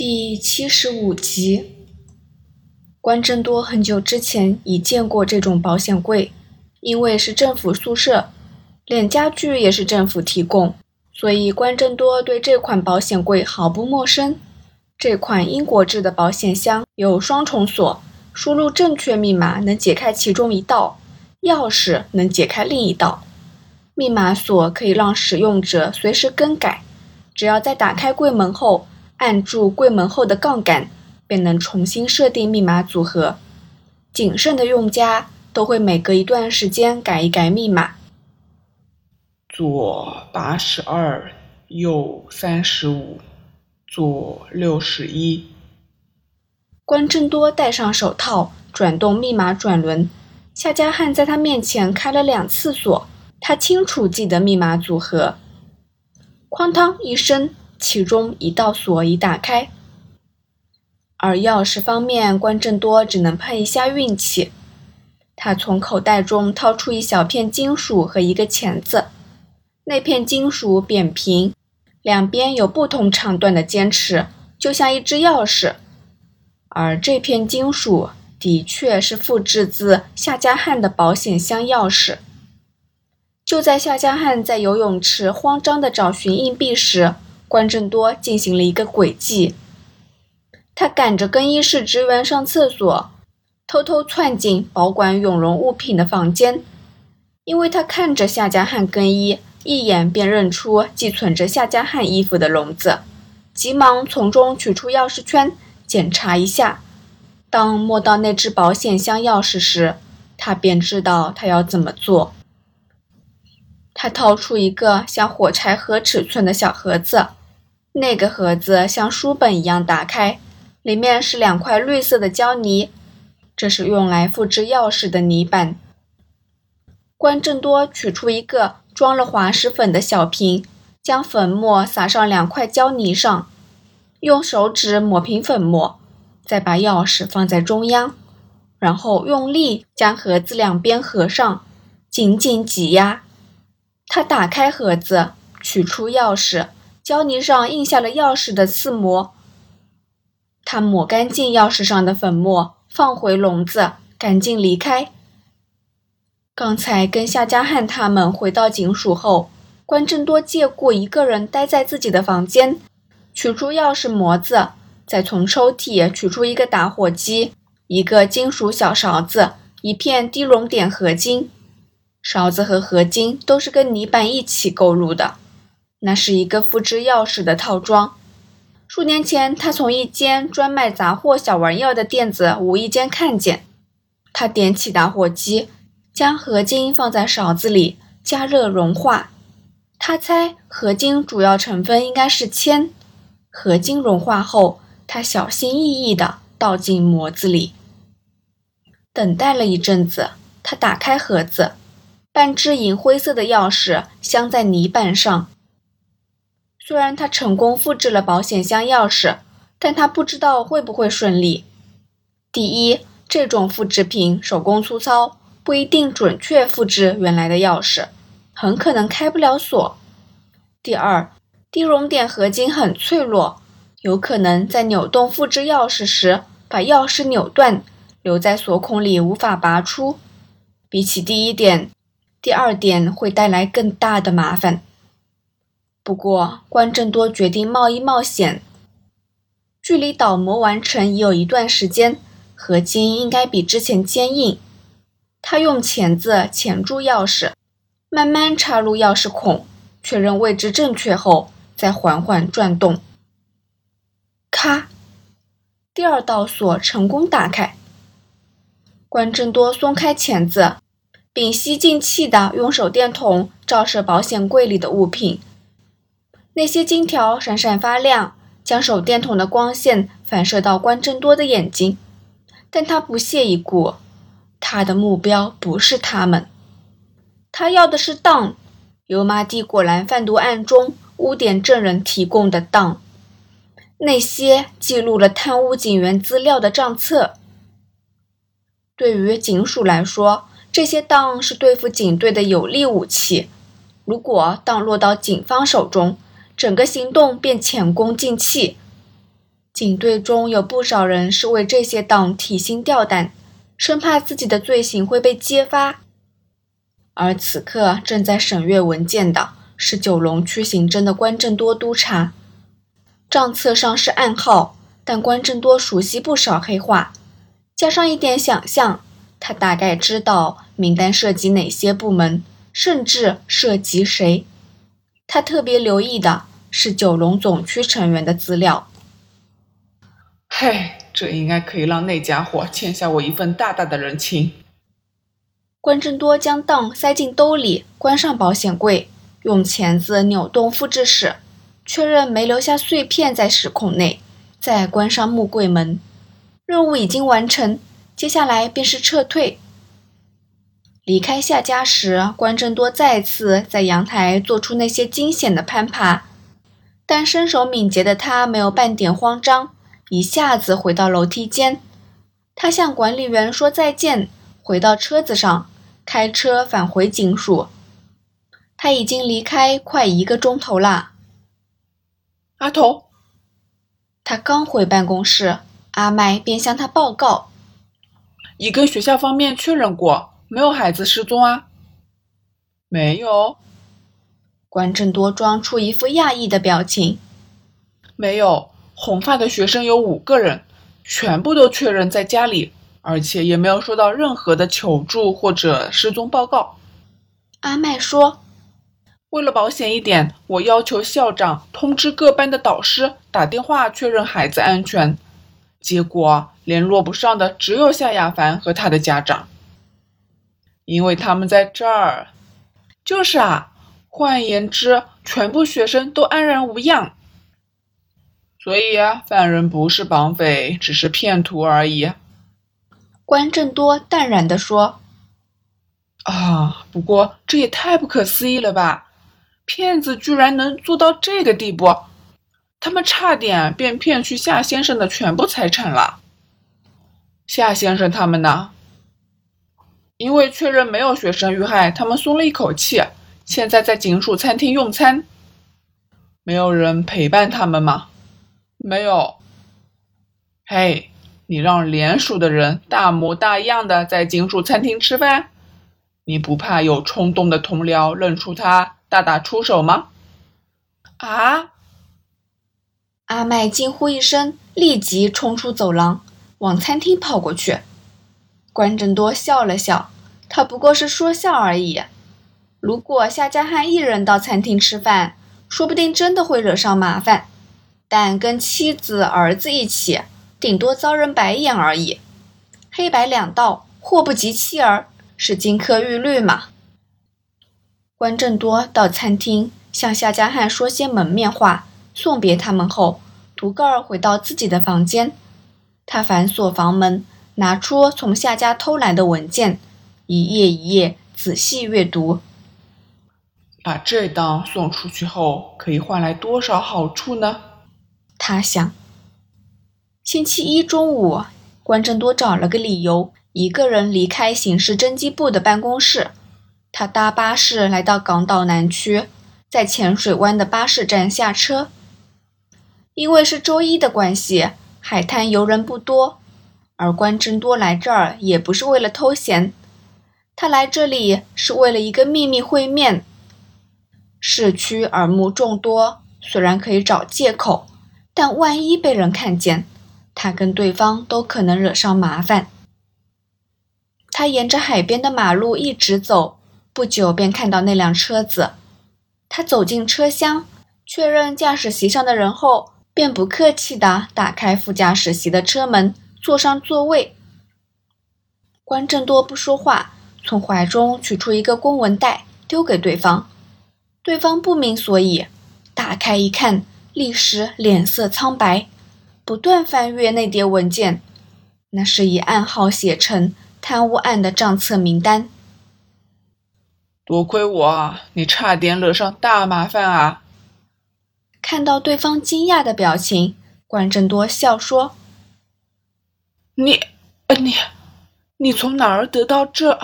第七十五集，关正多很久之前已见过这种保险柜，因为是政府宿舍，连家具也是政府提供，所以关正多对这款保险柜毫不陌生。这款英国制的保险箱有双重锁，输入正确密码能解开其中一道，钥匙能解开另一道。密码锁可以让使用者随时更改，只要在打开柜门后。按住柜门后的杠杆，便能重新设定密码组合。谨慎的用家都会每隔一段时间改一改密码。左八十二，右三十五，左六十一。关正多戴上手套，转动密码转轮。夏家汉在他面前开了两次锁，他清楚记得密码组合。哐当一声。其中一道锁已打开，而钥匙方面，关正多只能碰一下运气。他从口袋中掏出一小片金属和一个钳子，那片金属扁平，两边有不同长短的尖齿，就像一只钥匙。而这片金属的确是复制自夏家汉的保险箱钥匙。就在夏家汉在游泳池慌张地找寻硬币时，关正多进行了一个诡计，他赶着更衣室职员上厕所，偷偷窜进保管永荣物品的房间，因为他看着夏家汉更衣，一眼便认出寄存着夏家汉衣服的笼子，急忙从中取出钥匙圈检查一下。当摸到那只保险箱钥匙时，他便知道他要怎么做。他掏出一个像火柴盒尺寸的小盒子。那个盒子像书本一样打开，里面是两块绿色的胶泥，这是用来复制钥匙的泥板。关正多取出一个装了滑石粉的小瓶，将粉末撒上两块胶泥上，用手指抹平粉末，再把钥匙放在中央，然后用力将盒子两边合上，紧紧挤压。他打开盒子，取出钥匙。胶泥上印下了钥匙的刺模。他抹干净钥匙上的粉末，放回笼子，赶紧离开。刚才跟夏家汉他们回到警署后，关正多借故一个人待在自己的房间，取出钥匙模子，再从抽屉取出一个打火机、一个金属小勺子、一片低熔点合金。勺子和合金都是跟泥板一起购入的。那是一个复制钥匙的套装。数年前，他从一间专卖杂货小玩意儿的店子无意间看见。他点起打火机，将合金放在勺子里加热融化。他猜合金主要成分应该是铅。合金融化后，他小心翼翼地倒进模子里。等待了一阵子，他打开盒子，半只银灰色的钥匙镶在泥板上。虽然他成功复制了保险箱钥匙，但他不知道会不会顺利。第一，这种复制品手工粗糙，不一定准确复制原来的钥匙，很可能开不了锁。第二，低熔点合金很脆弱，有可能在扭动复制钥匙时把钥匙扭断，留在锁孔里无法拔出。比起第一点，第二点会带来更大的麻烦。不过，关正多决定冒一冒险。距离倒模完成已有一段时间，合金应该比之前坚硬。他用钳子钳住钥匙，慢慢插入钥匙孔，确认位置正确后，再缓缓转动。咔！第二道锁成功打开。关正多松开钳子，并吸进气的用手电筒照射保险柜里的物品。那些金条闪闪发亮，将手电筒的光线反射到关正多的眼睛，但他不屑一顾。他的目标不是他们，他要的是档。油麻地果然贩毒案中污点证人提供的档，那些记录了贪污警员资料的账册。对于警署来说，这些档是对付警队的有力武器。如果档落到警方手中，整个行动便前功尽弃。警队中有不少人是为这些党提心吊胆，生怕自己的罪行会被揭发。而此刻正在审阅文件的是九龙区刑侦的关正多督察。账册上是暗号，但关正多熟悉不少黑话，加上一点想象，他大概知道名单涉及哪些部门，甚至涉及谁。他特别留意的是九龙总区成员的资料。嘿，这应该可以让那家伙欠下我一份大大的人情。关正多将档塞进兜里，关上保险柜，用钳子扭动复制室，确认没留下碎片在时孔内，再关上木柜门。任务已经完成，接下来便是撤退。离开夏家时，关正多再次在阳台做出那些惊险的攀爬，但身手敏捷的他没有半点慌张。一下子回到楼梯间，他向管理员说再见，回到车子上，开车返回警署。他已经离开快一个钟头啦。阿童，他刚回办公室，阿麦便向他报告：“已跟学校方面确认过，没有孩子失踪啊。”“没有。”关正多装出一副讶异的表情，“没有。”红发的学生有五个人，全部都确认在家里，而且也没有收到任何的求助或者失踪报告。阿麦说：“为了保险一点，我要求校长通知各班的导师打电话确认孩子安全。结果联络不上的只有夏亚凡和他的家长，因为他们在这儿。就是啊，换言之，全部学生都安然无恙。”所以啊，犯人不是绑匪，只是骗徒而已。关正多淡然地说：“啊，不过这也太不可思议了吧！骗子居然能做到这个地步，他们差点便骗去夏先生的全部财产了。夏先生他们呢？因为确认没有学生遇害，他们松了一口气，现在在警署餐厅用餐。没有人陪伴他们吗？”没有。嘿，你让联署的人大模大样的在警署餐厅吃饭，你不怕有冲动的同僚认出他，大打出手吗？啊！阿麦惊呼一声，立即冲出走廊，往餐厅跑过去。关正多笑了笑，他不过是说笑而已。如果夏家汉一人到餐厅吃饭，说不定真的会惹上麻烦。但跟妻子、儿子一起，顶多遭人白眼而已。黑白两道，祸不及妻儿，是金科玉律嘛？关正多到餐厅向夏家汉说些门面话，送别他们后，独个儿回到自己的房间。他反锁房门，拿出从夏家偷来的文件，一页一页仔细阅读。把这档送出去后，可以换来多少好处呢？他想，星期一中午，关正多找了个理由，一个人离开刑事侦缉部的办公室。他搭巴士来到港岛南区，在浅水湾的巴士站下车。因为是周一的关系，海滩游人不多。而关正多来这儿也不是为了偷闲，他来这里是为了一个秘密会面。市区耳目众多，虽然可以找借口。但万一被人看见，他跟对方都可能惹上麻烦。他沿着海边的马路一直走，不久便看到那辆车子。他走进车厢，确认驾驶席上的人后，便不客气地打开副驾驶席的车门，坐上座位。关正多不说话，从怀中取出一个公文袋，丢给对方。对方不明所以，打开一看。立时脸色苍白，不断翻阅那叠文件，那是以暗号写成贪污案的账册名单。多亏我啊，你差点惹上大麻烦啊！看到对方惊讶的表情，关正多笑说：“你，你，你从哪儿得到这？